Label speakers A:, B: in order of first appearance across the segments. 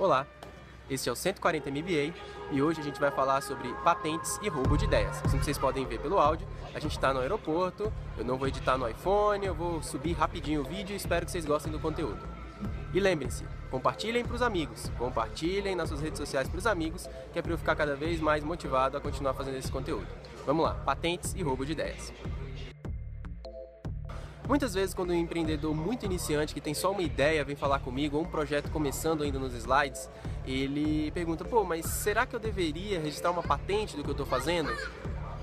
A: Olá, esse é o 140 MBA e hoje a gente vai falar sobre patentes e roubo de ideias. Assim que vocês podem ver pelo áudio, a gente está no aeroporto, eu não vou editar no iPhone, eu vou subir rapidinho o vídeo e espero que vocês gostem do conteúdo. E lembrem-se, compartilhem para os amigos, compartilhem nas suas redes sociais para os amigos, que é para eu ficar cada vez mais motivado a continuar fazendo esse conteúdo. Vamos lá, patentes e roubo de ideias. Muitas vezes quando um empreendedor muito iniciante que tem só uma ideia vem falar comigo, ou um projeto começando ainda nos slides, ele pergunta, pô, mas será que eu deveria registrar uma patente do que eu estou fazendo?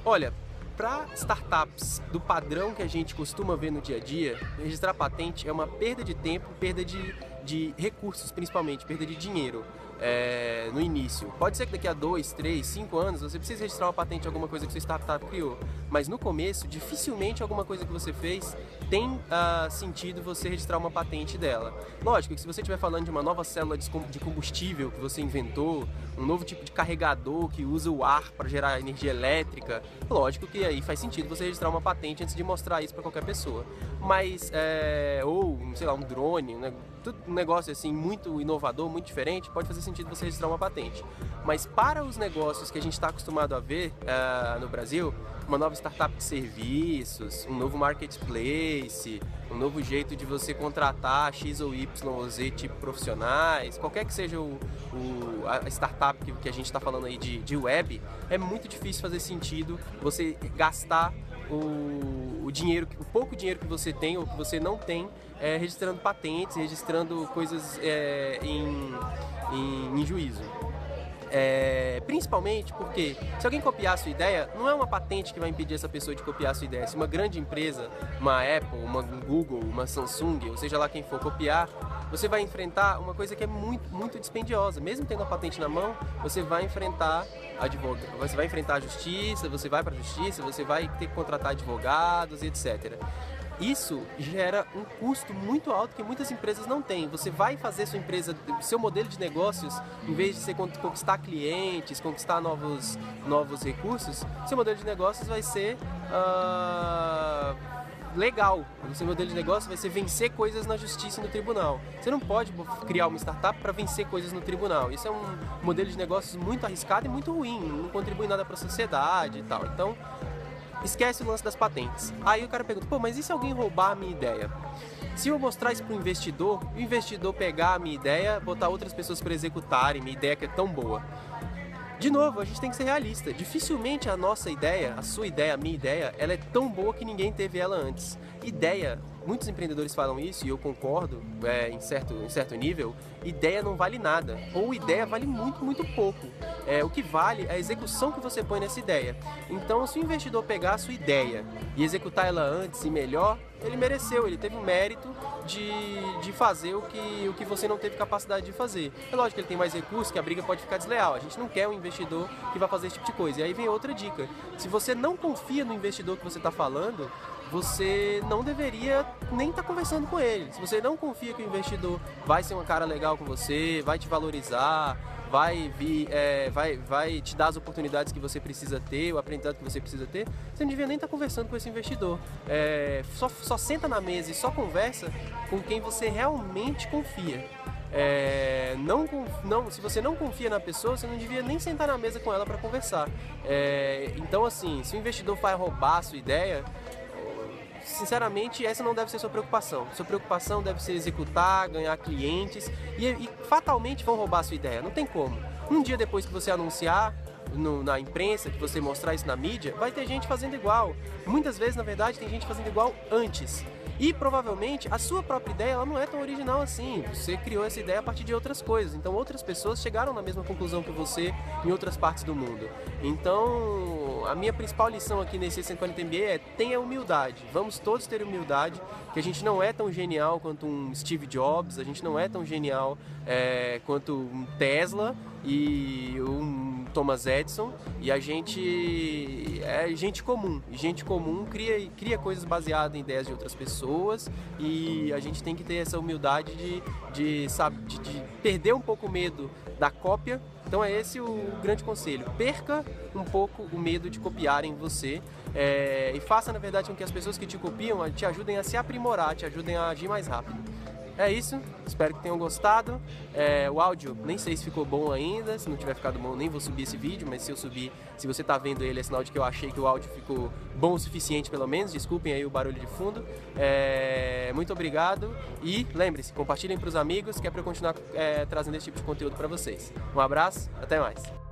A: Olha, para startups do padrão que a gente costuma ver no dia a dia, registrar patente é uma perda de tempo, perda de, de recursos principalmente, perda de dinheiro é, no início. Pode ser que daqui a dois, três, cinco anos você precise registrar uma patente de alguma coisa que sua startup criou, mas no começo, dificilmente alguma coisa que você fez tem uh, sentido você registrar uma patente dela. Lógico que se você estiver falando de uma nova célula de combustível que você inventou, um novo tipo de carregador que usa o ar para gerar energia elétrica, lógico que aí faz sentido você registrar uma patente antes de mostrar isso para qualquer pessoa. Mas, é, ou, sei lá, um drone, né? um negócio assim muito inovador, muito diferente, pode fazer sentido você registrar uma patente. Mas para os negócios que a gente está acostumado a ver uh, no Brasil, uma nova startup de serviços, um novo marketplace, um novo jeito de você contratar X ou Y ou Z tipo profissionais, qualquer que seja o, o a startup que, que a gente está falando aí de, de web, é muito difícil fazer sentido você gastar o, o dinheiro, o pouco dinheiro que você tem ou que você não tem é, registrando patentes, registrando coisas é, em, em, em juízo. É, principalmente porque se alguém copiar a sua ideia, não é uma patente que vai impedir essa pessoa de copiar a sua ideia. Se uma grande empresa, uma Apple, uma Google, uma Samsung, ou seja lá quem for copiar, você vai enfrentar uma coisa que é muito, muito dispendiosa. Mesmo tendo a patente na mão, você vai enfrentar advogado, você vai enfrentar a justiça, você vai para a justiça, você vai ter que contratar advogados, etc. Isso gera um custo muito alto que muitas empresas não têm. Você vai fazer sua empresa, seu modelo de negócios, em vez de ser conquistar clientes, conquistar novos, novos recursos, seu modelo de negócios vai ser uh, legal. O seu modelo de negócio vai ser vencer coisas na justiça e no tribunal. Você não pode criar uma startup para vencer coisas no tribunal. Isso é um modelo de negócios muito arriscado e muito ruim. Não contribui nada para a sociedade e tal. Então esquece o lance das patentes. Aí o cara pergunta, pô, mas e se alguém roubar a minha ideia? Se eu mostrar isso para o investidor, o investidor pegar a minha ideia, botar outras pessoas para executarem minha ideia que é tão boa. De novo, a gente tem que ser realista. Dificilmente a nossa ideia, a sua ideia, a minha ideia, ela é tão boa que ninguém teve ela antes. Ideia muitos empreendedores falam isso e eu concordo é, em, certo, em certo nível, ideia não vale nada, ou ideia vale muito, muito pouco. É, o que vale é a execução que você põe nessa ideia. Então, se o investidor pegar a sua ideia e executar ela antes e melhor, ele mereceu, ele teve o mérito de, de fazer o que, o que você não teve capacidade de fazer. É lógico que ele tem mais recursos, que a briga pode ficar desleal. A gente não quer um investidor que vai fazer esse tipo de coisa. E aí vem outra dica. Se você não confia no investidor que você está falando, você não deveria nem estar tá conversando com ele. Se você não confia que o investidor vai ser um cara legal com você, vai te valorizar, vai vir, é, vai, vai te dar as oportunidades que você precisa ter, o aprendizado que você precisa ter, você não devia nem estar tá conversando com esse investidor. É, só, só senta na mesa e só conversa com quem você realmente confia. É, não, não, se você não confia na pessoa, você não devia nem sentar na mesa com ela para conversar. É, então, assim, se o investidor vai roubar a sua ideia, sinceramente, essa não deve ser sua preocupação. Sua preocupação deve ser executar, ganhar clientes e, e fatalmente vão roubar a sua ideia. Não tem como. Um dia depois que você anunciar, no, na imprensa, que você mostrar isso na mídia, vai ter gente fazendo igual. Muitas vezes, na verdade, tem gente fazendo igual antes. E provavelmente a sua própria ideia ela não é tão original assim. Você criou essa ideia a partir de outras coisas. Então outras pessoas chegaram na mesma conclusão que você em outras partes do mundo. Então a minha principal lição aqui nesse 140 MBA é tenha humildade. Vamos todos ter humildade, que a gente não é tão genial quanto um Steve Jobs, a gente não é tão genial é, quanto um Tesla e um Thomas Edison e a gente é gente comum. E gente comum cria, cria coisas baseadas em ideias de outras pessoas e a gente tem que ter essa humildade de, de, sabe, de, de perder um pouco o medo da cópia. Então é esse o grande conselho. Perca um pouco o medo de copiarem você é, e faça, na verdade, com que as pessoas que te copiam te ajudem a se aprimorar, te ajudem a agir mais rápido. É isso, espero que tenham gostado. É, o áudio, nem sei se ficou bom ainda, se não tiver ficado bom, nem vou subir esse vídeo, mas se eu subir, se você tá vendo ele, é sinal de que eu achei que o áudio ficou bom o suficiente, pelo menos. Desculpem aí o barulho de fundo. É, muito obrigado e lembre-se, compartilhem para os amigos, que é para eu continuar é, trazendo esse tipo de conteúdo para vocês. Um abraço, até mais.